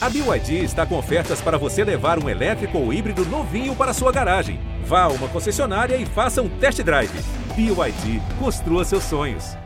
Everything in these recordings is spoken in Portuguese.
A BYD está com ofertas para você levar um elétrico ou híbrido novinho para sua garagem. Vá a uma concessionária e faça um test drive. BYD, construa seus sonhos.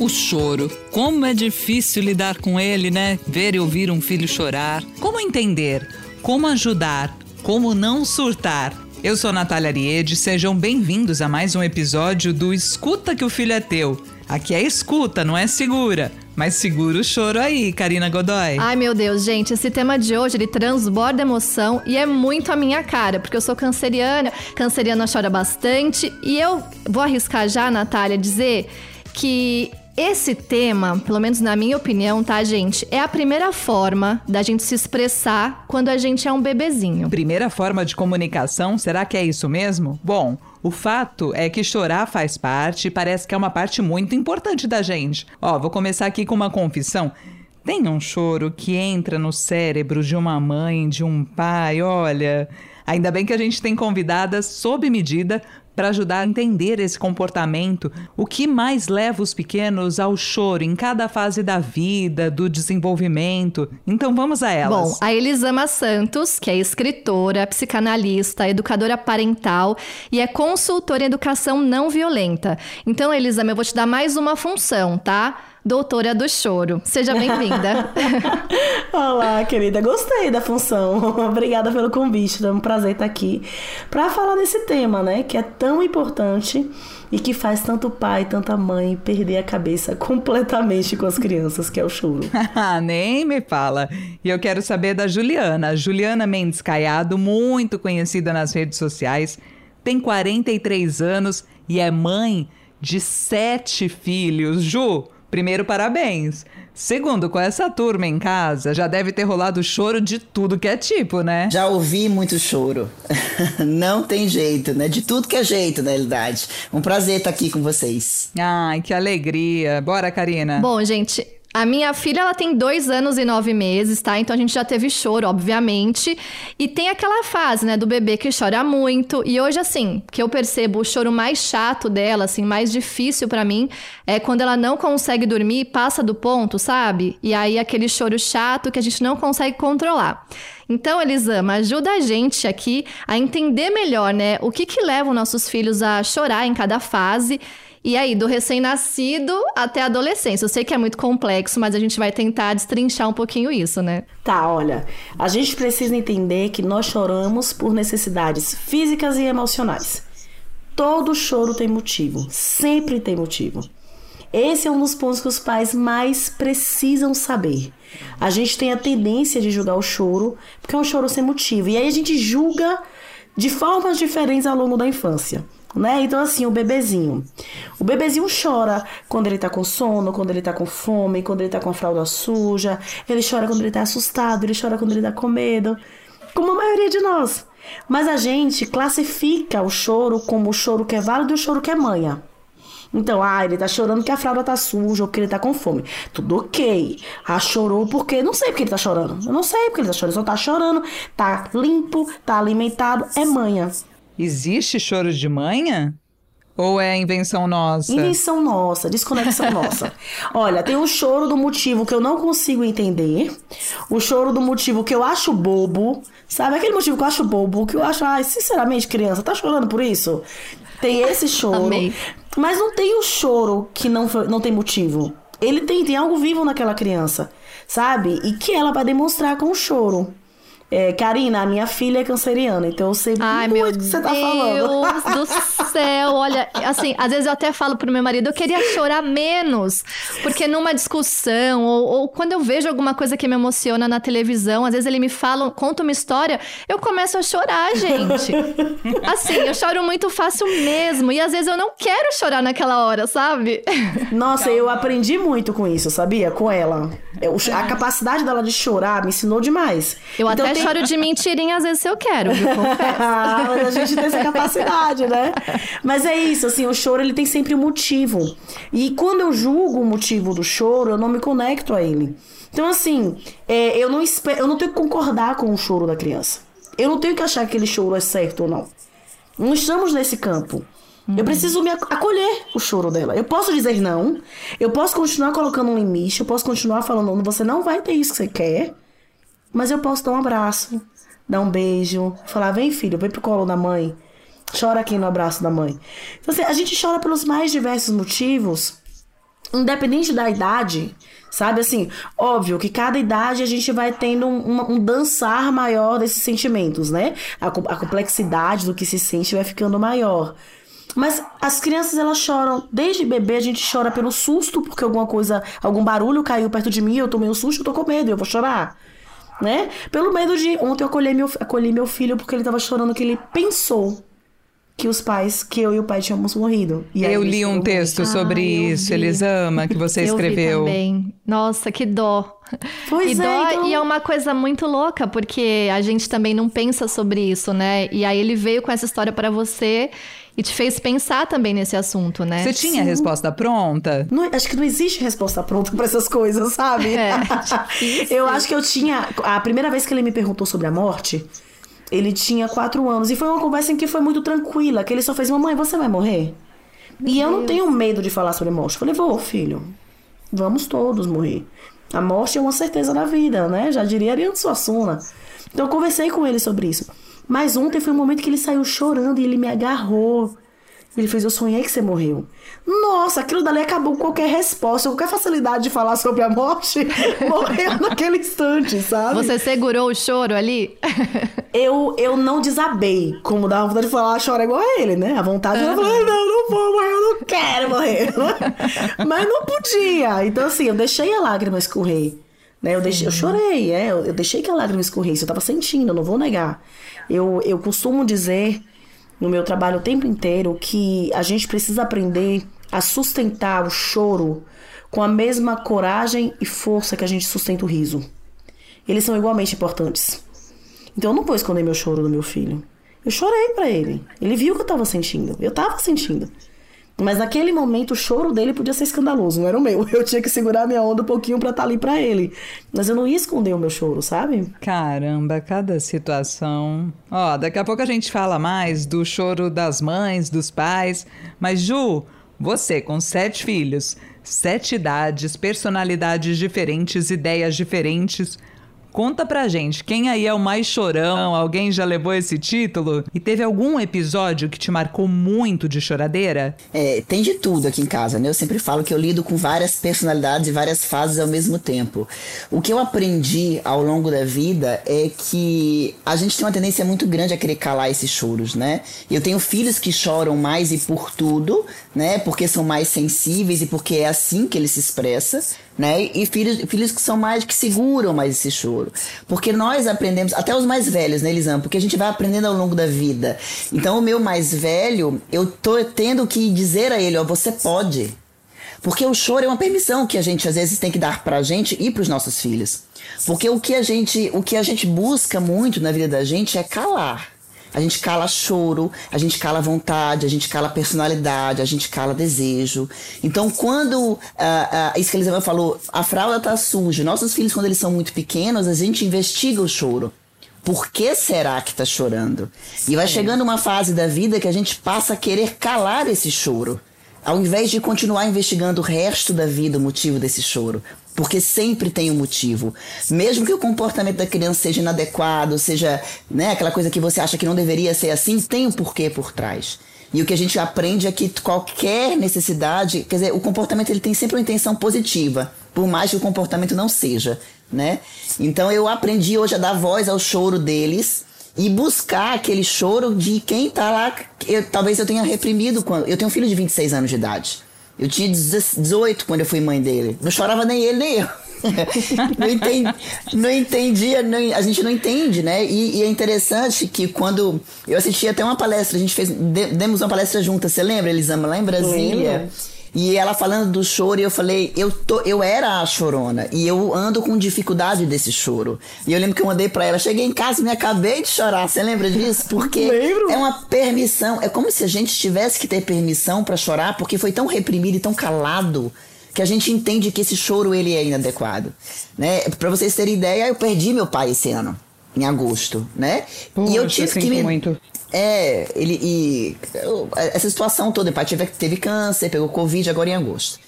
O choro. Como é difícil lidar com ele, né? Ver e ouvir um filho chorar. Como entender? Como ajudar? Como não surtar? Eu sou Natália Ariede, sejam bem-vindos a mais um episódio do Escuta que o Filho é Teu. Aqui é escuta, não é segura. Mas segura o choro aí, Karina Godoy. Ai, meu Deus, gente, esse tema de hoje, ele transborda emoção e é muito a minha cara, porque eu sou canceriana, canceriana chora bastante, e eu vou arriscar já, Natália, dizer que esse tema, pelo menos na minha opinião, tá, gente? É a primeira forma da gente se expressar quando a gente é um bebezinho. Primeira forma de comunicação, será que é isso mesmo? Bom, o fato é que chorar faz parte e parece que é uma parte muito importante da gente. Ó, vou começar aqui com uma confissão. Tem um choro que entra no cérebro de uma mãe, de um pai, olha. Ainda bem que a gente tem convidadas sob medida para ajudar a entender esse comportamento, o que mais leva os pequenos ao choro em cada fase da vida, do desenvolvimento. Então vamos a elas. Bom, a Elisama Santos, que é escritora, psicanalista, educadora parental e é consultora em educação não violenta. Então, Elisama, eu vou te dar mais uma função, tá? Doutora do choro. Seja bem-vinda. Olá, querida. Gostei da função. Obrigada pelo convite. É um prazer estar aqui para falar desse tema, né, que é tão importante e que faz tanto pai, tanta mãe perder a cabeça completamente com as crianças, que é o choro. Nem me fala. E eu quero saber da Juliana. Juliana Mendes Caiado, muito conhecida nas redes sociais, tem 43 anos e é mãe de sete filhos. Ju, Primeiro, parabéns. Segundo, com essa turma em casa, já deve ter rolado choro de tudo que é tipo, né? Já ouvi muito choro. Não tem jeito, né? De tudo que é jeito, na realidade. Um prazer estar aqui com vocês. Ai, que alegria. Bora, Karina. Bom, gente, a minha filha, ela tem dois anos e nove meses, tá? Então a gente já teve choro, obviamente. E tem aquela fase, né, do bebê que chora muito. E hoje, assim, que eu percebo o choro mais chato dela, assim, mais difícil para mim, é quando ela não consegue dormir, passa do ponto, sabe? E aí aquele choro chato que a gente não consegue controlar. Então, Elisama, ajuda a gente aqui a entender melhor, né, o que que leva os nossos filhos a chorar em cada fase e aí, do recém-nascido até a adolescência. Eu sei que é muito complexo, mas a gente vai tentar destrinchar um pouquinho isso, né? Tá, olha. A gente precisa entender que nós choramos por necessidades físicas e emocionais. Todo choro tem motivo, sempre tem motivo. Esse é um dos pontos que os pais mais precisam saber. A gente tem a tendência de julgar o choro, porque é um choro sem motivo. E aí a gente julga de formas diferentes ao longo da infância né? Então, assim, o bebezinho. O bebezinho chora quando ele tá com sono, quando ele tá com fome, quando ele tá com a fralda suja. Ele chora quando ele tá assustado, ele chora quando ele tá com medo. Como a maioria de nós. Mas a gente classifica o choro como o choro que é válido e o choro que é manha. Então, ah, ele tá chorando porque a fralda tá suja ou porque ele tá com fome. Tudo ok. Ah, chorou porque. Não sei porque ele tá chorando. Eu não sei porque ele tá chorando. Só tá chorando, tá limpo, tá alimentado. É manha. Existe choro de manhã? Ou é invenção nossa? Invenção nossa, desconexão nossa. Olha, tem o choro do motivo que eu não consigo entender, o choro do motivo que eu acho bobo, sabe? Aquele motivo que eu acho bobo, que eu acho, ai, sinceramente, criança, tá chorando por isso? Tem esse choro. Amei. Mas não tem o choro que não, não tem motivo. Ele tem, tem algo vivo naquela criança, sabe? E que ela vai demonstrar com o choro. É, Karina, a minha filha é canceriana, então eu sei Ai, muito o que você tá falando. Meu Deus do céu, olha, assim, às vezes eu até falo pro meu marido, eu queria chorar menos, porque numa discussão, ou, ou, quando eu vejo alguma coisa que me emociona na televisão, às vezes ele me fala, conta uma história, eu começo a chorar, gente. Assim, eu choro muito fácil mesmo, e às vezes eu não quero chorar naquela hora, sabe? Nossa, Calma. eu aprendi muito com isso, sabia? Com ela. A capacidade dela de chorar me ensinou demais. Eu então, até. Choro de mentirinha às vezes eu quero, viu? Ah, mas a gente tem essa capacidade, né? Mas é isso, assim, o choro ele tem sempre um motivo. E quando eu julgo o motivo do choro, eu não me conecto a ele. Então, assim, é, eu, não espero, eu não tenho que concordar com o choro da criança. Eu não tenho que achar que aquele choro é certo ou não. Não estamos nesse campo. Eu preciso me acolher o choro dela. Eu posso dizer não, eu posso continuar colocando um limite, eu posso continuar falando, você não vai ter isso que você quer, mas eu posso dar um abraço, dar um beijo, falar, vem filho, vem pro colo da mãe, chora aqui no abraço da mãe. Então, assim, a gente chora pelos mais diversos motivos, independente da idade, sabe? Assim, óbvio que cada idade a gente vai tendo um, um dançar maior desses sentimentos, né? A, a complexidade do que se sente vai ficando maior. Mas as crianças elas choram, desde bebê a gente chora pelo susto, porque alguma coisa, algum barulho caiu perto de mim, eu tomei um susto, eu tô com medo, eu vou chorar. Né? Pelo medo de. Ontem eu acolhi meu, acolhi meu filho porque ele tava chorando que ele pensou que os pais, que eu e o pai tínhamos morrido. E eu li um texto sobre ah, isso, Elisama, que você escreveu. Eu vi também. Nossa, que dó. Pois e é, dó, então... e é uma coisa muito louca, porque a gente também não pensa sobre isso, né? E aí ele veio com essa história para você e te fez pensar também nesse assunto, né? Você tinha Sim. a resposta pronta? Não, acho que não existe resposta pronta para essas coisas, sabe? É, eu acho que eu tinha. A primeira vez que ele me perguntou sobre a morte, ele tinha quatro anos. E foi uma conversa em que foi muito tranquila. Que ele só fez, mamãe, você vai morrer? Meu e eu não tenho medo de falar sobre morte. Eu falei, vou, filho. Vamos todos morrer. A morte é uma certeza da vida, né? Já diria Ariano Suassuna. Então eu conversei com ele sobre isso. Mas ontem foi um momento que ele saiu chorando e ele me agarrou. Ele fez, eu sonhei que você morreu. Nossa, aquilo dali acabou com qualquer resposta, qualquer facilidade de falar sobre a morte, morreu naquele instante, sabe? Você segurou o choro ali? eu, eu não desabei, como dava vontade de falar, chora igual a ele, né? A vontade uhum. de falar, não, não vou morrer, eu não quero morrer. Mas não podia. Então, assim, eu deixei a lágrima escorrer. Né? Eu, deixei, eu chorei, é, eu, eu deixei que a lágrima escorresse, eu tava sentindo, eu não vou negar. Eu, eu costumo dizer no meu trabalho o tempo inteiro que a gente precisa aprender a sustentar o choro com a mesma coragem e força que a gente sustenta o riso. Eles são igualmente importantes. Então eu não vou esconder meu choro do meu filho. Eu chorei para ele. Ele viu o que eu tava sentindo. Eu tava sentindo. Mas naquele momento o choro dele podia ser escandaloso, não era o meu. Eu tinha que segurar minha onda um pouquinho pra estar tá ali pra ele. Mas eu não ia esconder o meu choro, sabe? Caramba, cada situação. Ó, daqui a pouco a gente fala mais do choro das mães, dos pais. Mas, Ju, você com sete filhos, sete idades, personalidades diferentes, ideias diferentes. Conta pra gente, quem aí é o mais chorão? Alguém já levou esse título? E teve algum episódio que te marcou muito de choradeira? É, tem de tudo aqui em casa, né? Eu sempre falo que eu lido com várias personalidades e várias fases ao mesmo tempo. O que eu aprendi ao longo da vida é que a gente tem uma tendência muito grande a querer calar esses choros, né? Eu tenho filhos que choram mais e por tudo, né? Porque são mais sensíveis e porque é assim que ele se expressa né? E filhos, filhos que são mais, que seguram mais esse choro. Porque nós aprendemos, até os mais velhos, né, Elisama? Porque a gente vai aprendendo ao longo da vida. Então, o meu mais velho, eu tô tendo que dizer a ele, ó, você pode. Porque o choro é uma permissão que a gente às vezes tem que dar pra gente e pros nossos filhos. Porque o que a gente, o que a gente busca muito na vida da gente é calar. A gente cala choro, a gente cala vontade, a gente cala personalidade, a gente cala desejo. Então, quando uh, uh, isso que a Elisabeth falou, a fralda tá suja, nossos filhos, quando eles são muito pequenos, a gente investiga o choro. Por que será que tá chorando? E vai chegando uma fase da vida que a gente passa a querer calar esse choro ao invés de continuar investigando o resto da vida o motivo desse choro. Porque sempre tem um motivo. Mesmo que o comportamento da criança seja inadequado, seja né, aquela coisa que você acha que não deveria ser assim, tem um porquê por trás. E o que a gente aprende é que qualquer necessidade, quer dizer, o comportamento ele tem sempre uma intenção positiva, por mais que o comportamento não seja, né? Então eu aprendi hoje a dar voz ao choro deles e buscar aquele choro de quem tá lá. Eu, talvez eu tenha reprimido quando. Eu tenho um filho de 26 anos de idade. Eu tinha 18 quando eu fui mãe dele. Não chorava nem ele, nem eu. não, entendi, não entendia, não, a gente não entende, né? E, e, é interessante que quando eu assisti até uma palestra, a gente fez, demos uma palestra juntas, você lembra, Elisama, lá em Brasília? Lembra. E ela falando do choro, e eu falei, eu, tô, eu era a chorona. E eu ando com dificuldade desse choro. E eu lembro que eu mandei pra ela, cheguei em casa e me acabei de chorar. Você lembra disso? Porque Lembro. é uma permissão. É como se a gente tivesse que ter permissão para chorar, porque foi tão reprimido e tão calado que a gente entende que esse choro ele é inadequado, né? Para vocês terem ideia, eu perdi meu pai esse ano. em agosto, né? Poxa, e eu tive sinto que me... muito. É, ele e essa situação toda, o pai teve, teve câncer, pegou covid agora em agosto.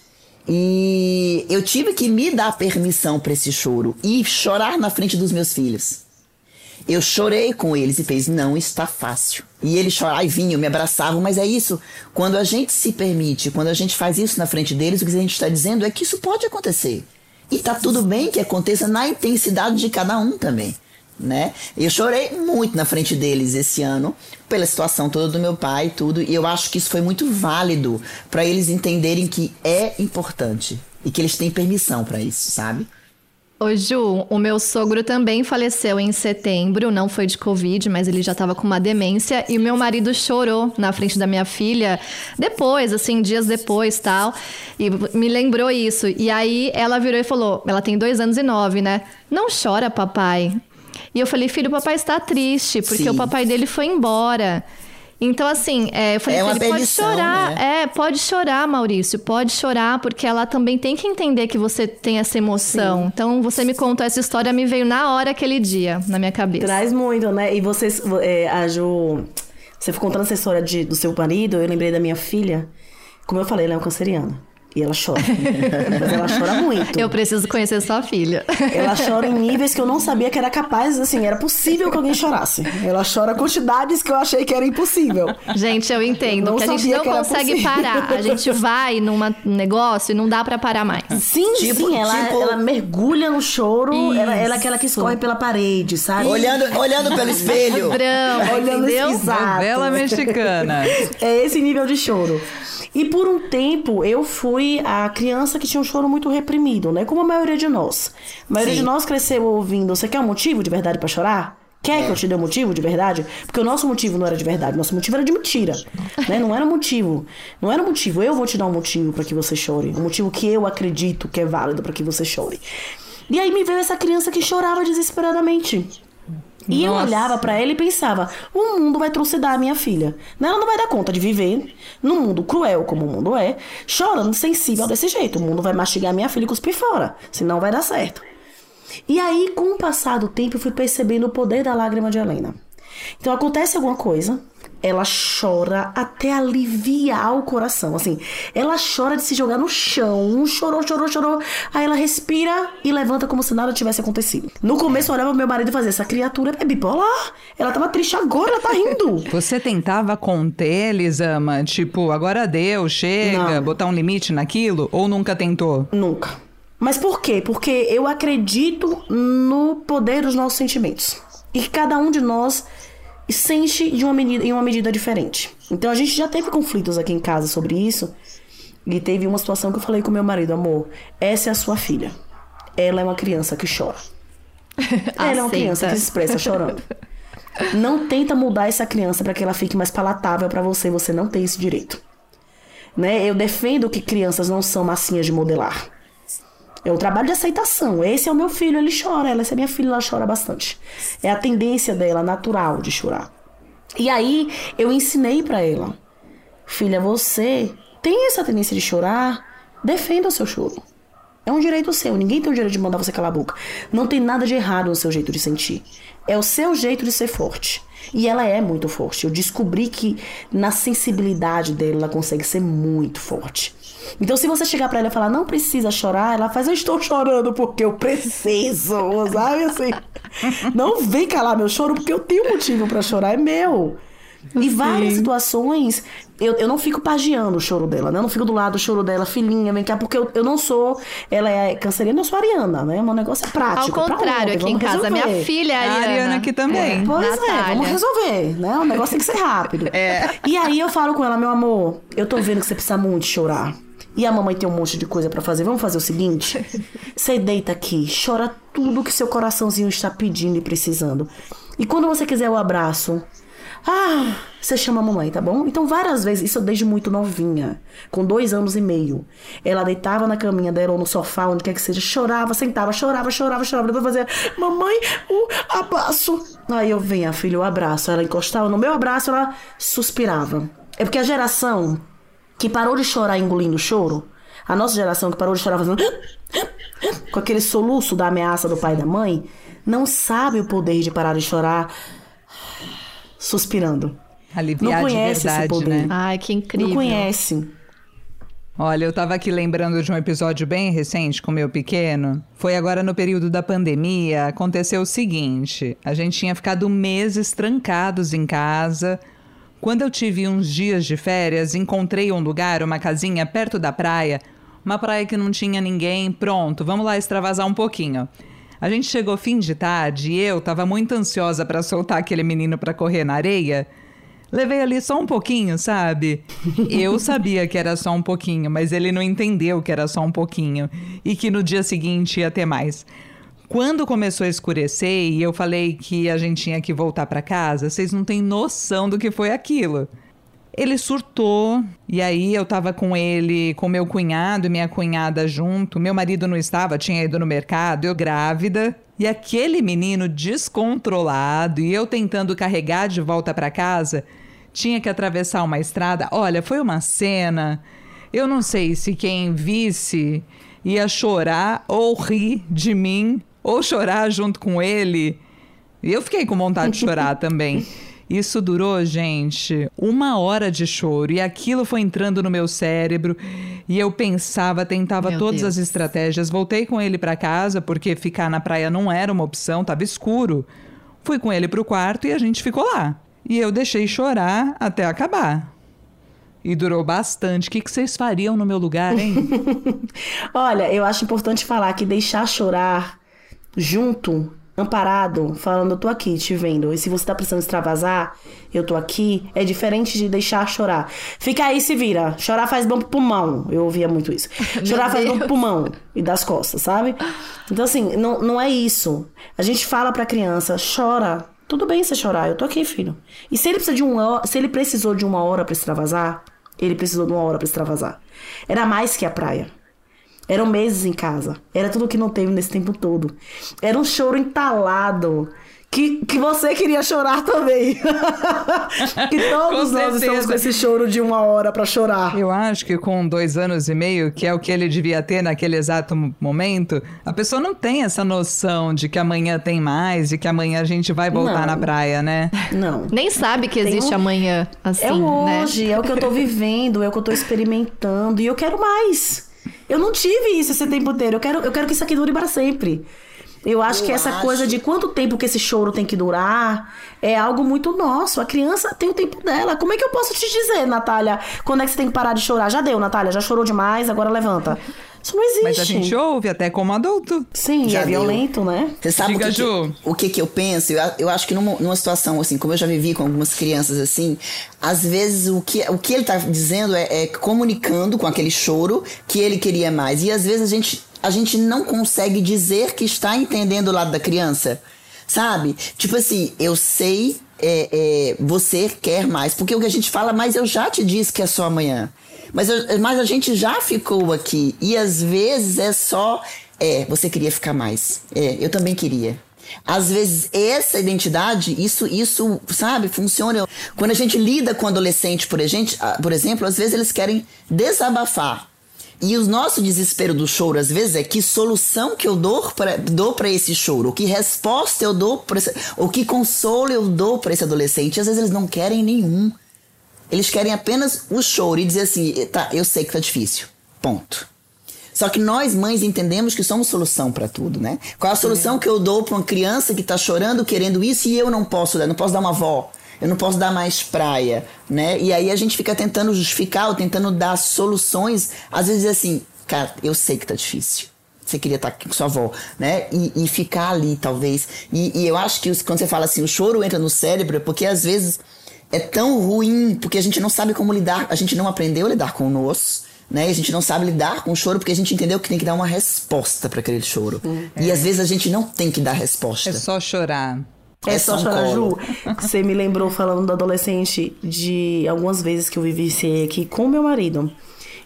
E eu tive que me dar permissão para esse choro e chorar na frente dos meus filhos. Eu chorei com eles e fez, não está fácil. E eles choravam e vinham, me abraçavam, mas é isso. Quando a gente se permite, quando a gente faz isso na frente deles, o que a gente está dizendo é que isso pode acontecer. E tá tudo bem que aconteça na intensidade de cada um também. Né? Eu chorei muito na frente deles esse ano, pela situação toda do meu pai e tudo, e eu acho que isso foi muito válido para eles entenderem que é importante e que eles têm permissão para isso, sabe? Ô Ju, o meu sogro também faleceu em setembro, não foi de Covid, mas ele já tava com uma demência. E o meu marido chorou na frente da minha filha, depois, assim, dias depois tal. E me lembrou isso. E aí ela virou e falou: ela tem dois anos e nove, né? Não chora, papai. E eu falei, filho, o papai está triste, porque Sim. o papai dele foi embora. Então, assim, é, eu falei, É uma filho, pode chorar. né? É, pode chorar, Maurício, pode chorar, porque ela também tem que entender que você tem essa emoção. Então, você me contou essa história, me veio na hora aquele dia, na minha cabeça. Traz muito, né? E vocês, é, a Ju, você ficou contando essa história de, do seu marido, eu lembrei da minha filha. Como eu falei, ela é uma canceriana. E ela chora. Mas ela chora muito. Eu preciso conhecer sua filha. Ela chora em níveis que eu não sabia que era capaz, assim, era possível que alguém chorasse. Ela chora quantidades que eu achei que era impossível. Gente, eu entendo Eu não que a gente não consegue possível. parar. A gente vai num negócio e não dá pra parar mais. Sim, Tipo- sim, ela, tipo- ela mergulha no choro, ela, ela é aquela que escorre pela parede, sabe? Olhando, olhando pelo espelho. Drama, Olhando entendeu? Exato. Novela mexicana. É esse nível de choro. E por um tempo eu fui a criança que tinha um choro muito reprimido, né? Como a maioria de nós. A maioria Sim. de nós cresceu ouvindo: você quer um motivo de verdade pra chorar? Quer que eu te dê um motivo de verdade? Porque o nosso motivo não era de verdade, nosso motivo era de mentira. Né? Não era motivo. Não era motivo. Eu vou te dar um motivo pra que você chore. Um motivo que eu acredito que é válido pra que você chore. E aí me veio essa criança que chorava desesperadamente. E eu Nossa. olhava pra ela e pensava: o mundo vai trucidar a minha filha. Né? Ela não vai dar conta de viver num mundo cruel como o mundo é, chorando sensível desse jeito. O mundo vai mastigar a minha filha e cuspir fora. Senão vai dar certo. E aí, com o passar do tempo, eu fui percebendo o poder da lágrima de Helena. Então acontece alguma coisa, ela chora até aliviar o coração. Assim, ela chora de se jogar no chão. Chorou, chorou, chorou. Aí ela respira e levanta como se nada tivesse acontecido. No começo eu olhava meu marido e fazia: essa criatura é bipolar. Ela tava triste agora, ela tá rindo. Você tentava conter, Lisama? Tipo, agora deu, chega, Não. botar um limite naquilo? Ou nunca tentou? Nunca. Mas por quê? Porque eu acredito no poder dos nossos sentimentos. E cada um de nós sente de uma medida, em uma medida diferente. Então a gente já teve conflitos aqui em casa sobre isso. E teve uma situação que eu falei com meu marido, amor, essa é a sua filha. Ela é uma criança que chora. Ela é uma criança que se expressa chorando. Não tenta mudar essa criança para que ela fique mais palatável para você, você não tem esse direito. Né? Eu defendo que crianças não são massinhas de modelar. É um trabalho de aceitação. Esse é o meu filho, ele chora. Ela, essa é minha filha, ela chora bastante. É a tendência dela natural de chorar. E aí eu ensinei pra ela, filha, você tem essa tendência de chorar, defenda o seu choro. É um direito seu. Ninguém tem o direito de mandar você calar a boca. Não tem nada de errado no seu jeito de sentir. É o seu jeito de ser forte. E ela é muito forte. Eu descobri que na sensibilidade dela ela consegue ser muito forte. Então, se você chegar pra ela e falar, não precisa chorar, ela faz, eu estou chorando porque eu preciso, sabe assim? Não vem calar meu choro porque eu tenho motivo pra chorar, é meu. E várias situações, eu, eu não fico pagiando o choro dela, né? Eu não fico do lado do choro dela, filhinha, vem cá, porque eu, eu não sou. Ela é canceriana, eu sou ariana, né? O negócio é Ao prático. pra contrário, aqui em casa, minha filha é A Ariana. Ariana aqui também. Pois é, Natália. vamos resolver, né? O negócio tem que ser rápido. E aí eu falo com ela, meu amor, eu tô vendo que você precisa muito chorar. E a mamãe tem um monte de coisa pra fazer. Vamos fazer o seguinte? Você deita aqui, chora tudo que seu coraçãozinho está pedindo e precisando. E quando você quiser o abraço, ah, você chama a mamãe, tá bom? Então, várias vezes, isso desde muito novinha, com dois anos e meio. Ela deitava na caminha dela ou no sofá, onde quer que seja, chorava, sentava, chorava, chorava, chorava. Depois fazia, mamãe, o abraço. Aí eu venho, filho, o abraço. Ela encostava no meu abraço, ela suspirava. É porque a geração que parou de chorar engolindo o choro, a nossa geração que parou de chorar fazendo. com aquele soluço da ameaça do pai e da mãe, não sabe o poder de parar de chorar suspirando. Aliviar não de conhece verdade, esse poder. né? Ai, que incrível. Não conhece. Olha, eu tava aqui lembrando de um episódio bem recente com meu pequeno. Foi agora no período da pandemia. Aconteceu o seguinte: a gente tinha ficado meses trancados em casa. Quando eu tive uns dias de férias, encontrei um lugar, uma casinha perto da praia, uma praia que não tinha ninguém. Pronto, vamos lá extravasar um pouquinho. A gente chegou fim de tarde e eu tava muito ansiosa para soltar aquele menino para correr na areia. Levei ali só um pouquinho, sabe? Eu sabia que era só um pouquinho, mas ele não entendeu que era só um pouquinho e que no dia seguinte ia ter mais. Quando começou a escurecer e eu falei que a gente tinha que voltar para casa, vocês não têm noção do que foi aquilo. Ele surtou, e aí eu tava com ele, com meu cunhado e minha cunhada junto. Meu marido não estava, tinha ido no mercado, eu grávida. E aquele menino descontrolado e eu tentando carregar de volta para casa, tinha que atravessar uma estrada. Olha, foi uma cena. Eu não sei se quem visse ia chorar ou rir de mim ou chorar junto com ele. E eu fiquei com vontade de chorar também. Isso durou, gente, uma hora de choro e aquilo foi entrando no meu cérebro e eu pensava, tentava Meu todas Deus. as estratégias. Voltei com ele para casa porque ficar na praia não era uma opção, tava escuro. Fui com ele pro quarto e a gente ficou lá. E eu deixei chorar até acabar. E durou bastante. O que, que vocês fariam no meu lugar, hein? Olha, eu acho importante falar que deixar chorar junto, amparado, falando, eu tô aqui te vendo. E se você tá precisando extravasar, eu tô aqui, é diferente de deixar chorar. Fica aí, se vira. Chorar faz bom pro pulmão. Eu ouvia muito isso. Chorar faz bom pro pulmão e das costas, sabe? Então, assim, não, não é isso. A gente fala pra criança, chora. Tudo bem você chorar, eu tô aqui, filho. E se ele precisa de uma, se ele precisou de uma hora pra extravasar, ele precisou de uma hora pra extravasar. Era mais que a praia. Eram meses em casa. Era tudo que não teve nesse tempo todo. Era um choro entalado. Que, que você queria chorar também. que todos nós estamos com esse choro de uma hora pra chorar. Eu acho que com dois anos e meio, que é o que ele devia ter naquele exato mo- momento, a pessoa não tem essa noção de que amanhã tem mais e que amanhã a gente vai voltar Não. na praia, né? Não. Nem sabe que existe um- amanhã, assim, é o né? hoje, é o que eu tô vivendo, é o que eu tô experimentando. E eu quero mais. Eu não tive isso esse tempo inteiro. Eu quero, eu quero que isso aqui dure para sempre. Eu acho Eu que essa acho- coisa de quanto tempo que esse choro tem que durar é algo muito nosso. A criança tem o tempo dela. Como é que eu posso te dizer, Natália, quando é que você tem que parar de chorar? Já deu, Natália, já chorou demais, agora levanta. Isso não existe. Mas a gente ouve até como adulto. Sim, Já é deu. violento, né? Você sabe Diga, o, que que, Ju. o que que eu penso? Eu, eu acho que numa, numa situação assim, como eu já vivi com algumas crianças assim, às vezes o que, o que ele tá dizendo é, é comunicando com aquele choro que ele queria mais. E às vezes a gente, a gente não consegue dizer que está entendendo o lado da criança. Sabe? Tipo assim, eu sei, é, é, você quer mais. Porque o que a gente fala, mas eu já te disse que é só amanhã. Mas, mas a gente já ficou aqui. E às vezes é só. É, você queria ficar mais. É, eu também queria. Às vezes, essa identidade, isso, isso, sabe, funciona. Quando a gente lida com adolescente, por, gente, ah, por exemplo, às vezes eles querem desabafar. E o nosso desespero do choro, às vezes, é que solução que eu dou para dou pra esse choro, que resposta eu dou para esse, ou que consolo eu dou para esse adolescente. Às vezes eles não querem nenhum. Eles querem apenas o choro e dizer assim: tá, eu sei que tá difícil. Ponto. Só que nós, mães, entendemos que somos solução para tudo, né? Qual a solução que eu dou para uma criança que tá chorando, querendo isso e eu não posso dar? Não posso dar uma avó, eu não posso dar mais praia, né? E aí a gente fica tentando justificar ou tentando dar soluções, às vezes assim, cara, eu sei que tá difícil. Você queria estar aqui com sua avó, né? E, e ficar ali, talvez. E, e eu acho que os- quando você fala assim, o choro entra no cérebro, é porque às vezes é tão ruim, porque a gente não sabe como lidar, a gente não aprendeu a lidar com o nosso, né? A gente não sabe lidar com o choro porque a gente entendeu que tem que dar uma resposta para aquele choro. E às vezes a gente não tem que dar resposta. É só chorar. É, É só chorar, Ju. Você me lembrou falando do adolescente de algumas vezes que eu vivenciei aqui com meu marido.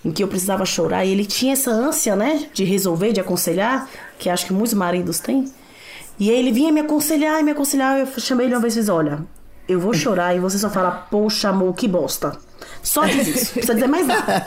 Em que eu precisava chorar e ele tinha essa ânsia, né? De resolver, de aconselhar, que acho que muitos maridos têm. E aí ele vinha me aconselhar e me aconselhar. Eu chamei ele uma vez e fiz: Olha, eu vou chorar e você só fala, poxa, amor, que bosta. Só diz isso. Não precisa dizer mais nada.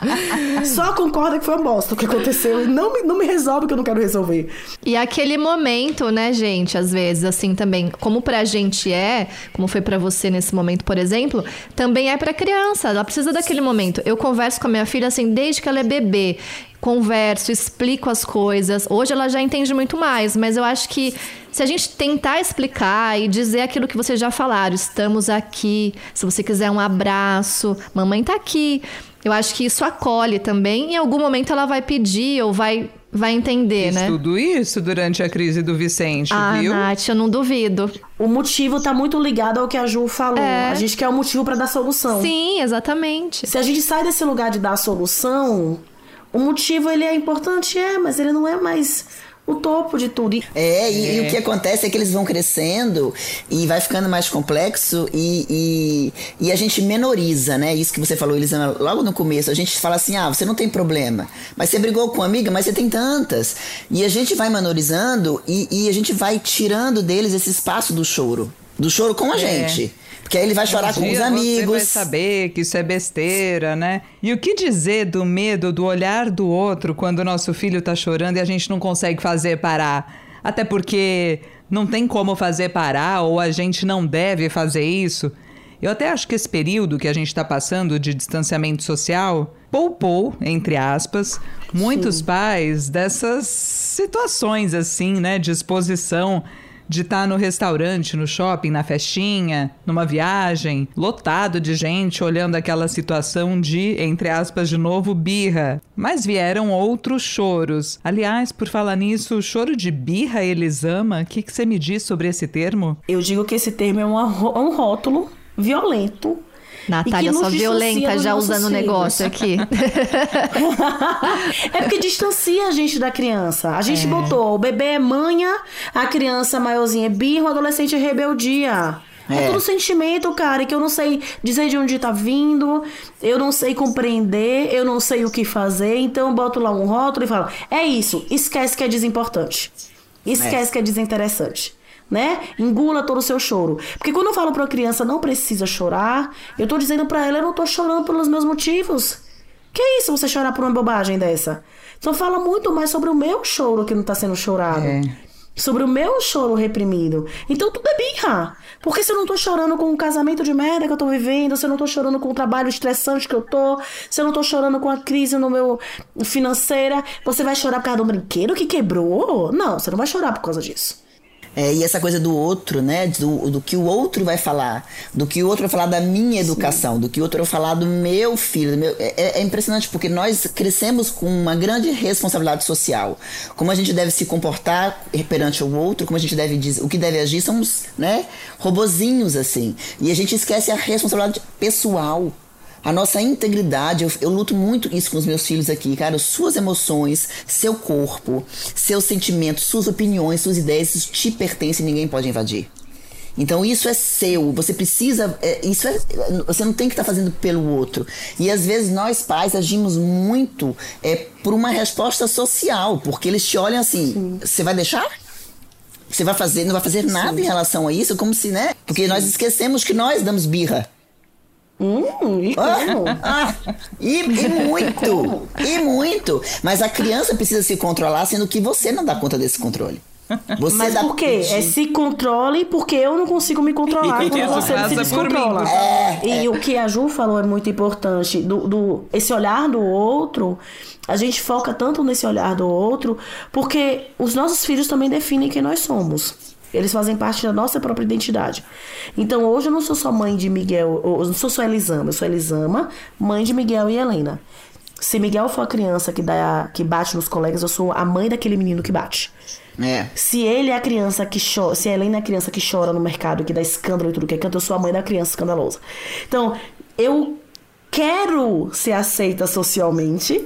Só concorda que foi uma bosta o que aconteceu e não me, não me resolve o que eu não quero resolver. E aquele momento, né, gente, às vezes, assim, também, como pra gente é, como foi pra você nesse momento, por exemplo, também é pra criança. Ela precisa daquele momento. Eu converso com a minha filha, assim, desde que ela é bebê converso, explico as coisas. Hoje ela já entende muito mais, mas eu acho que se a gente tentar explicar e dizer aquilo que vocês já falaram, estamos aqui, se você quiser um abraço, mamãe tá aqui. Eu acho que isso acolhe também. Em algum momento ela vai pedir ou vai vai entender, Fiz né? tudo isso durante a crise do Vicente, Ah, viu? Nath, eu não duvido. O motivo tá muito ligado ao que a Ju falou. É. A gente quer o motivo pra dar solução. Sim, exatamente. Se a gente sai desse lugar de dar solução, o motivo ele é importante, é, mas ele não é mais o topo de tudo. E É, e, o que acontece é que eles vão crescendo e vai ficando mais complexo e, e, e a gente menoriza, né? Isso que você falou, Elisana, logo no começo. A gente fala assim: ah, você não tem problema. Mas você brigou com uma amiga, mas você tem tantas. E a gente vai menorizando e, e a gente vai tirando deles esse espaço do choro. Do choro com a gente. Porque aí ele vai chorar Um com os dia Você vai amigos. saber que isso é besteira, né? E o que dizer do medo do olhar do outro quando o nosso filho tá chorando e a gente não consegue fazer parar? Até porque não tem como fazer parar ou a gente não deve fazer isso. Eu até acho que esse período que a gente está passando de distanciamento social poupou, entre aspas, muitos pais dessas situações assim, né, de exposição de estar no restaurante, no shopping, na festinha, numa viagem, lotado de gente olhando aquela situação de, entre aspas, de novo, birra. Mas vieram outros choros. Aliás, por falar nisso, o choro de birra eles ama, o que, que você me diz sobre esse termo? eu digo que esse termo é ro- é um rótulo violento. Natália, só violenta já usando o negócio aqui. é porque distancia a gente da criança. A gente botou o bebê é manha, a criança maiorzinha é birra, o adolescente é rebeldia. É. É. tudo sentimento, cara, que eu não sei dizer de onde tá vindo, eu não sei compreender, eu não sei o que fazer, então eu boto lá um rótulo e falo: é isso, esquece que é desimportante. Esquece que é desinteressante. Né? Engula todo o seu choro. Porque quando eu falo pra criança não precisa chorar, eu tô dizendo pra ela, eu não tô chorando pelos meus motivos. Que é isso você chorar por uma bobagem dessa? Então fala muito mais sobre o meu choro que não tá sendo chorado. É. Sobre o meu choro reprimido. Então tudo é birra. Porque se eu não tô chorando com o casamento de merda que eu tô vivendo, se eu não tô chorando com o trabalho estressante que eu tô, se eu não tô chorando com a crise no meu financeira, você vai chorar por causa do brinquedo que quebrou? Não, você não vai chorar por causa disso. É, e essa coisa do outro, né? Do, do que o outro vai falar, do que o outro vai falar da minha educação, do que o outro vai falar do meu filho. do meu- é, é impressionante porque nós crescemos com uma grande responsabilidade social. Como a gente deve se comportar perante o outro, como a gente deve dizer, o que deve agir, somos, né? Robozinhos assim. E a gente esquece a responsabilidade pessoal. A nossa integridade, eu, eu luto muito isso com os meus filhos aqui, cara. Suas emoções, seu corpo, seus sentimentos, suas opiniões, suas ideias, isso te pertence e ninguém pode invadir. Então isso é seu, você precisa, é, isso é, você não tem que estar fazendo pelo outro. E às vezes nós pais agimos muito é, por uma resposta social, porque eles te olham assim, você vai deixar? Você vai fazer, não vai fazer nada em relação a isso, como se, né? Porque nós esquecemos que nós damos birra. Hum, e como? Ah, e, e muito, e muito. Mas a criança precisa se controlar, sendo que você não dá conta desse controle. Você Mas dá por quê? É se controle porque eu não consigo me controlar E quando você se por descontrola. mim. É, e o que a Ju falou é muito importante. Do, do- esse olhar do outro, a gente foca tanto nesse olhar do outro porque os nossos filhos também definem quem nós somos. Eles fazem parte da nossa própria identidade. Então hoje eu não sou só mãe de Miguel, eu não sou só Elisama, eu sou Elisama, mãe de Miguel e Helena. Se Miguel for a criança que, dá, que bate nos colegas, eu sou a mãe daquele menino que bate. É. Se ele é a criança que chora, se a Helena é a criança que chora no mercado, que dá escândalo e tudo que é canto, eu sou a mãe da criança escandalosa. Então, eu quero ser aceita socialmente.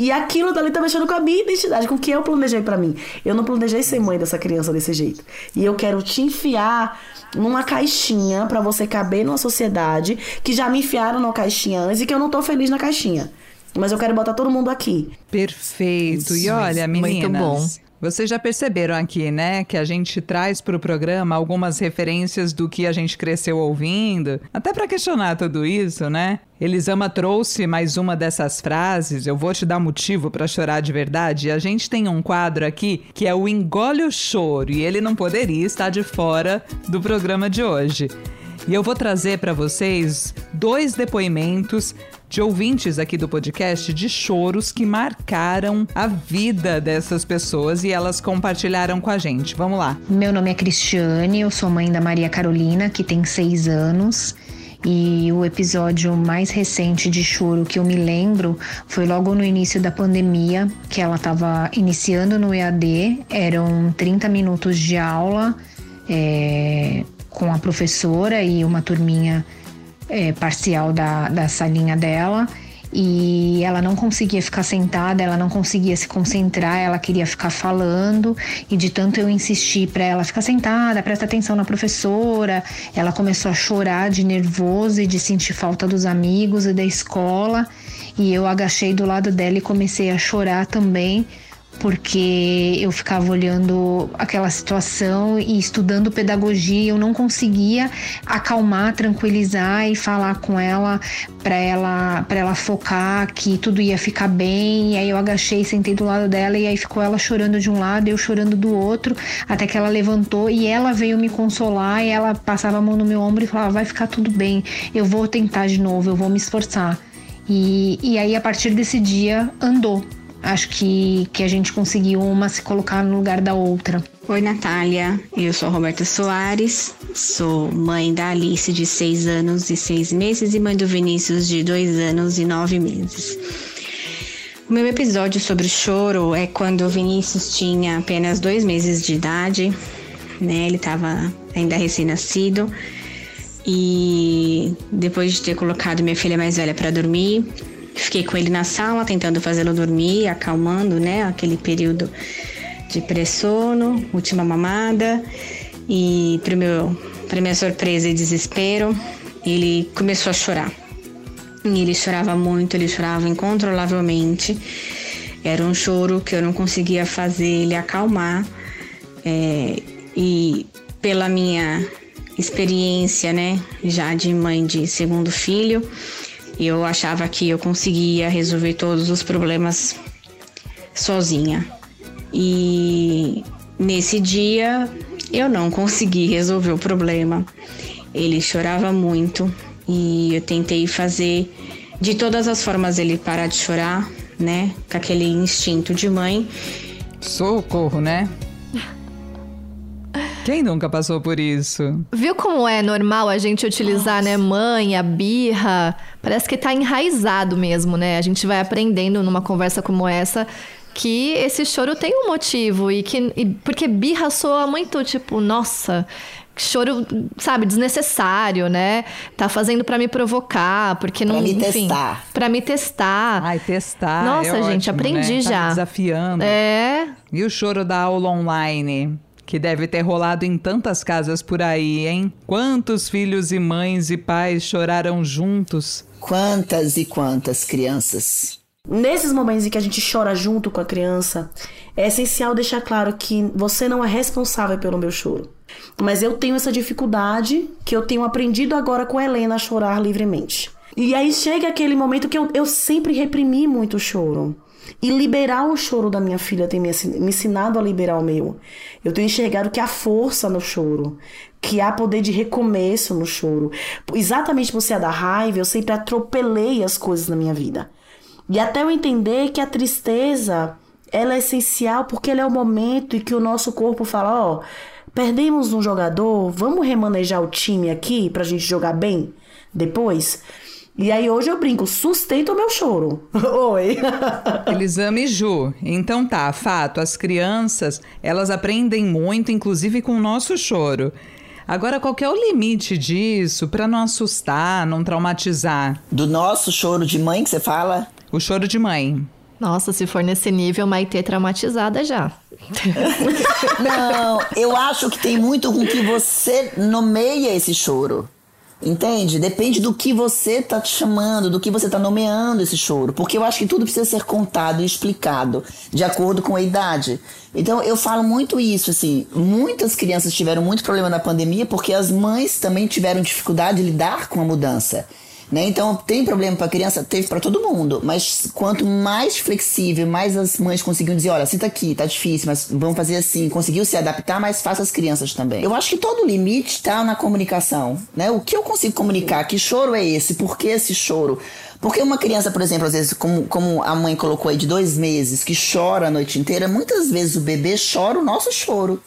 E aquilo dali tá mexendo com a minha identidade, com o que eu planejei pra mim. Eu não planejei ser mãe dessa criança desse jeito. E eu quero te enfiar numa caixinha pra você caber numa sociedade que já me enfiaram numa caixinha antes e que eu não tô feliz na caixinha. Mas eu quero botar todo mundo aqui. Perfeito. E olha, muito meninas, bom. Vocês já perceberam aqui, né, que a gente traz para o programa algumas referências do que a gente cresceu ouvindo, até para questionar tudo isso, né? Elisama trouxe mais uma dessas frases, eu vou te dar motivo para chorar de verdade. E a gente tem um quadro aqui que é o Engole o Choro, e ele não poderia estar de fora do programa de hoje. E eu vou trazer para vocês dois depoimentos de ouvintes aqui do podcast de choros que marcaram a vida dessas pessoas e elas compartilharam com a gente. Vamos lá. Meu nome é Cristiane, eu sou mãe da Maria Carolina, que tem seis anos. E o episódio mais recente de choro que eu me lembro foi logo no início da pandemia, que ela estava iniciando no EAD, eram 30 minutos de aula é, com a professora e uma turminha é, parcial da, da salinha dela. E ela não conseguia ficar sentada, ela não conseguia se concentrar, ela queria ficar falando. E de tanto eu insistir para ela ficar sentada, presta atenção na professora, ela começou a chorar de nervoso e de sentir falta dos amigos e da escola. E eu agachei do lado dela e comecei a chorar também porque eu ficava olhando aquela situação e estudando pedagogia, eu não conseguia acalmar, tranquilizar e falar com ela para ela para ela focar que tudo ia ficar bem. E aí eu agachei, sentei do lado dela e aí ficou ela chorando de um lado, eu chorando do outro, até que ela levantou e ela veio me consolar e ela passava a mão no meu ombro e falava: "Vai ficar tudo bem. Eu vou tentar de novo, eu vou me esforçar". E, e aí, a partir desse dia, andou acho que, que a gente conseguiu uma se colocar no lugar da outra. Oi, Natália. Eu sou a Roberta Soares, sou mãe da Alice, de 6 anos e 6 meses, e mãe do Vinícius, de 2 anos e 9 meses. O meu episódio sobre choro é quando o Vinícius tinha apenas dois meses de idade, né? Ele estava ainda recém-nascido. E depois de ter colocado minha filha mais velha para dormir, Fiquei com ele na sala, tentando fazê-lo dormir, acalmando, né, aquele período de pressono, última mamada. E para meu, para minha surpresa e desespero, ele começou a chorar. E ele chorava muito, ele chorava incontrolavelmente. Era um choro que eu não conseguia fazer ele acalmar. É, e pela minha experiência, né, já de mãe de segundo filho, eu achava que eu conseguia resolver todos os problemas sozinha. E nesse dia eu não consegui resolver o problema. Ele chorava muito e eu tentei fazer de todas as formas ele parar de chorar, né? Com aquele instinto de mãe. Socorro, né? Quem nunca passou por isso? Viu como é normal a gente utilizar, né, Nossa. né, mãe, a birra? Parece que tá enraizado mesmo, né? A gente vai aprendendo numa conversa como essa que esse choro tem um motivo e que e, porque birra soa muito tipo, nossa, choro, sabe, desnecessário, né? Tá fazendo para me provocar, porque não, pra me enfim, testar. para me testar. Ai, testar. Nossa, é gente, ótimo, aprendi né? já. Tá desafiando. É. E o choro da aula online? Que deve ter rolado em tantas casas por aí, hein? Quantos filhos e mães e pais choraram juntos? Quantas e quantas crianças? Nesses momentos em que a gente chora junto com a criança, é essencial deixar claro que você não é responsável pelo meu choro. Mas eu tenho essa dificuldade que eu tenho aprendido agora com a Helena a chorar livremente. E aí chega aquele momento que eu, eu sempre reprimi muito o choro. E liberar o choro da minha filha tem me ensinado a liberar o meu. Eu tenho enxergado que há força no choro, que há poder de recomeço no choro. Exatamente por ser da raiva, eu sempre atropelei as coisas na minha vida. E até eu entender que a tristeza, ela é essencial porque ela é o momento em que o nosso corpo fala, ó, oh, perdemos um jogador, vamos remanejar o time aqui pra gente jogar bem depois. E aí hoje eu brinco, sustenta o meu choro. Oi. Elisame Ju. Então tá, fato, as crianças, elas aprendem muito, inclusive com o nosso choro. Agora, qual é o limite disso para não assustar, não traumatizar? Do nosso choro de mãe que você fala? O choro de mãe. Nossa, se for nesse nível, Maitê traumatizada já. não, eu acho que tem muito com que você nomeia esse choro. Entende? Depende do que você tá te chamando, do que você tá nomeando esse choro. Porque eu acho que tudo precisa ser contado e explicado de acordo com a idade. Então eu falo muito isso, assim. Muitas crianças tiveram muito problema na pandemia porque as mães também tiveram dificuldade de lidar com a mudança. Né? Então, tem problema para criança? Teve para todo mundo. Mas quanto mais flexível, mais as mães conseguiam dizer: olha, senta aqui, tá difícil, mas vamos fazer assim. Conseguiu se adaptar, mais fácil as crianças também. Eu acho que todo limite está na comunicação. Né? O que eu consigo comunicar? Que choro é esse? Por que esse choro? Porque uma criança, por exemplo, às vezes, como, como a mãe colocou aí, de dois meses, que chora a noite inteira, muitas vezes o bebê chora o nosso choro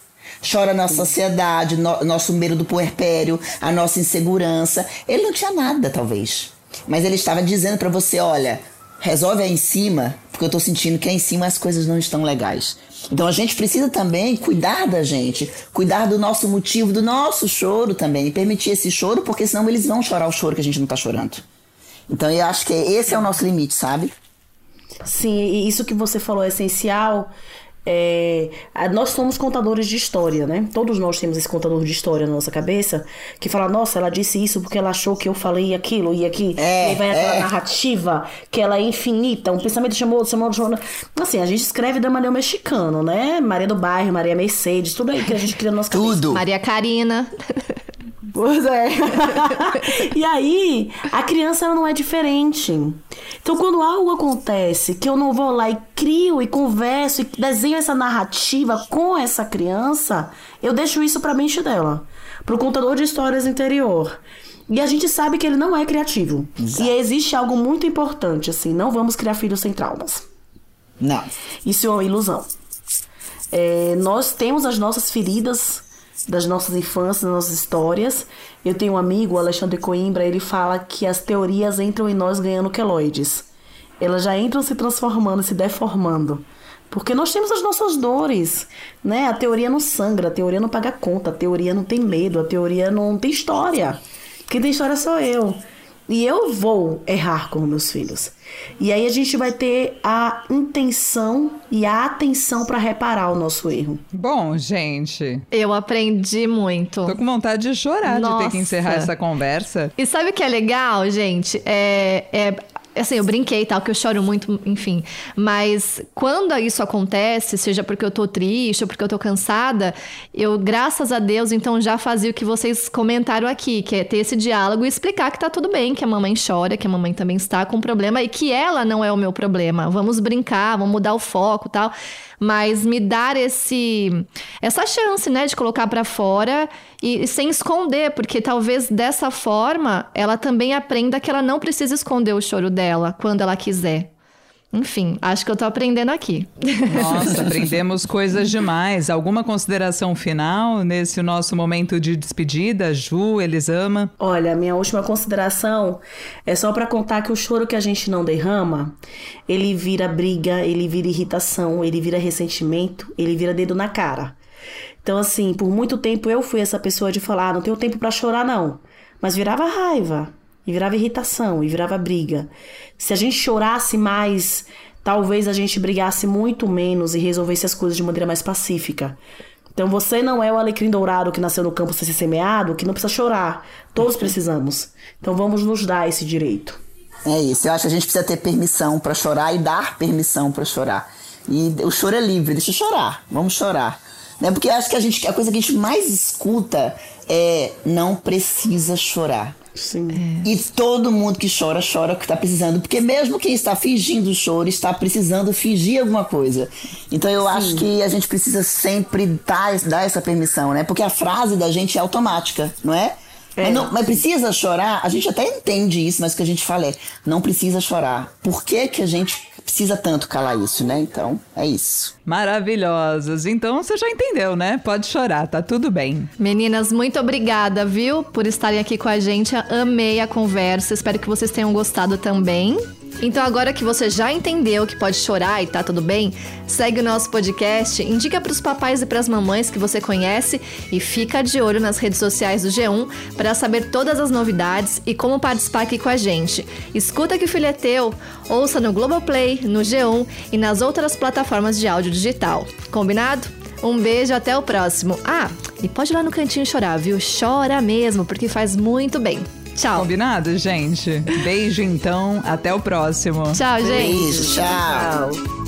chora a nossa ansiedade, no, nosso medo do puerpério, a nossa insegurança. Ele não tinha nada, talvez. Mas ele estava dizendo para você: olha, resolve aí em cima, porque eu tô sentindo que aí em cima as coisas não estão legais. Então a gente precisa também cuidar da gente, cuidar do nosso motivo, do nosso choro também, e permitir esse choro, porque senão eles vão chorar o choro que a gente não tá chorando. Então eu acho que esse é o nosso limite, sabe? Sim, isso que você falou é essencial, é, nós somos contadores de história, né? Todos nós temos esse contador de história na nossa cabeça que fala, nossa, ela disse isso porque ela achou que eu falei aquilo e aqui. É, e aí vai aquela é. narrativa que ela é infinita, um pensamento chamou, chamou, chamou. Assim, a gente escreve da maneira mexicana, né? Maria do Bairro, Maria Mercedes, tudo aí que a gente cria na nossa cabeça. Tudo. Maria Karina. Pois é. e aí, a criança ela não é diferente. Então, quando algo acontece que eu não vou lá e crio e converso e desenho essa narrativa com essa criança, eu deixo isso pra mente dela, pro contador de histórias interior. E a gente sabe que ele não é criativo. Exato. E existe algo muito importante, assim, não vamos criar filhos sem traumas. Não. Isso é uma ilusão. É, nós temos as nossas feridas das nossas infâncias, das nossas histórias. Eu tenho um amigo, o Alexandre Coimbra, ele fala que as teorias entram em nós ganhando queloides. Elas já entram se transformando, se deformando. Porque nós temos as nossas dores, né? A teoria não sangra, a teoria não paga conta, a teoria não tem medo, a teoria não tem história. Quem tem história sou eu. E eu vou errar com meus filhos. E aí a gente vai ter a intenção e a atenção para reparar o nosso erro. Bom, gente. Eu aprendi muito. Tô com vontade de chorar Nossa. de ter que encerrar essa conversa. E sabe o que é legal, gente? É, é Assim, eu brinquei e tal, que eu choro muito, enfim. Mas quando isso acontece, seja porque eu tô triste ou porque eu tô cansada, eu, graças a Deus, então já fazia o que vocês comentaram aqui, que é ter esse diálogo e explicar que tá tudo bem, que a mamãe chora, que a mamãe também está com problema e que ela não é o meu problema. Vamos brincar, vamos mudar o foco tal mas me dar esse essa chance, né, de colocar para fora e, e, sem esconder, porque talvez dessa forma ela também aprenda que ela não precisa esconder o choro dela quando ela quiser. Enfim, acho que eu tô aprendendo aqui. Nossa, aprendemos coisas demais. Alguma consideração final nesse nosso momento de despedida, Ju, Elisama? Olha, minha última consideração é só para contar que o choro que a gente não derrama, ele vira briga, ele vira irritação, ele vira ressentimento, ele vira dedo na cara. Então, assim, por muito tempo eu fui essa pessoa de falar, ah, não tenho tempo para chorar não, mas virava raiva, e virava irritação, e virava briga. Se a gente chorasse mais, talvez a gente brigasse muito menos e resolvesse as coisas de maneira mais pacífica. Então você não é o alecrim dourado que nasceu no campo sem ser semeado, que não precisa chorar. Todos precisamos. Então vamos nos dar esse direito. É isso. Eu acho que a gente precisa ter permissão para chorar e dar permissão para chorar. E o choro é livre, deixa eu chorar. Vamos chorar. Né? Porque eu acho que a, gente, a coisa que a gente mais escuta é não precisa chorar. Sim. É. E todo mundo que chora, chora que está precisando. Porque mesmo quem está fingindo choro, está precisando fingir alguma coisa. Então eu Sim. acho que a gente precisa sempre dar, dar essa permissão, né? Porque a frase da gente é automática, não é? É. Mas, não, mas, precisa chorar? A gente até entende isso, mas o que a gente fala é: não precisa chorar. Por que, que a gente precisa tanto calar isso, né? Então, é isso. Maravilhosos. Então você já entendeu, né? Pode chorar, tá tudo bem. Meninas, muito obrigada, viu, por estarem aqui com a gente. Amei a conversa. Espero que vocês tenham gostado também. Então, agora que você já entendeu que pode chorar e tá tudo bem, segue o nosso podcast, indica para os papais e para as mamães que você conhece e fica de olho nas redes sociais do G1 para saber todas as novidades e como participar aqui com a gente. Escuta que o filho é teu, ouça no Globoplay, no G1 e nas outras plataformas de áudio digital. Combinado? Um beijo, até o próximo. Ah, e pode ir lá no cantinho chorar, viu? Chora mesmo, porque faz muito bem. Tchau. Combinado, gente? Beijo então, até o próximo. Tchau, gente. Beijo, tchau. Tchau.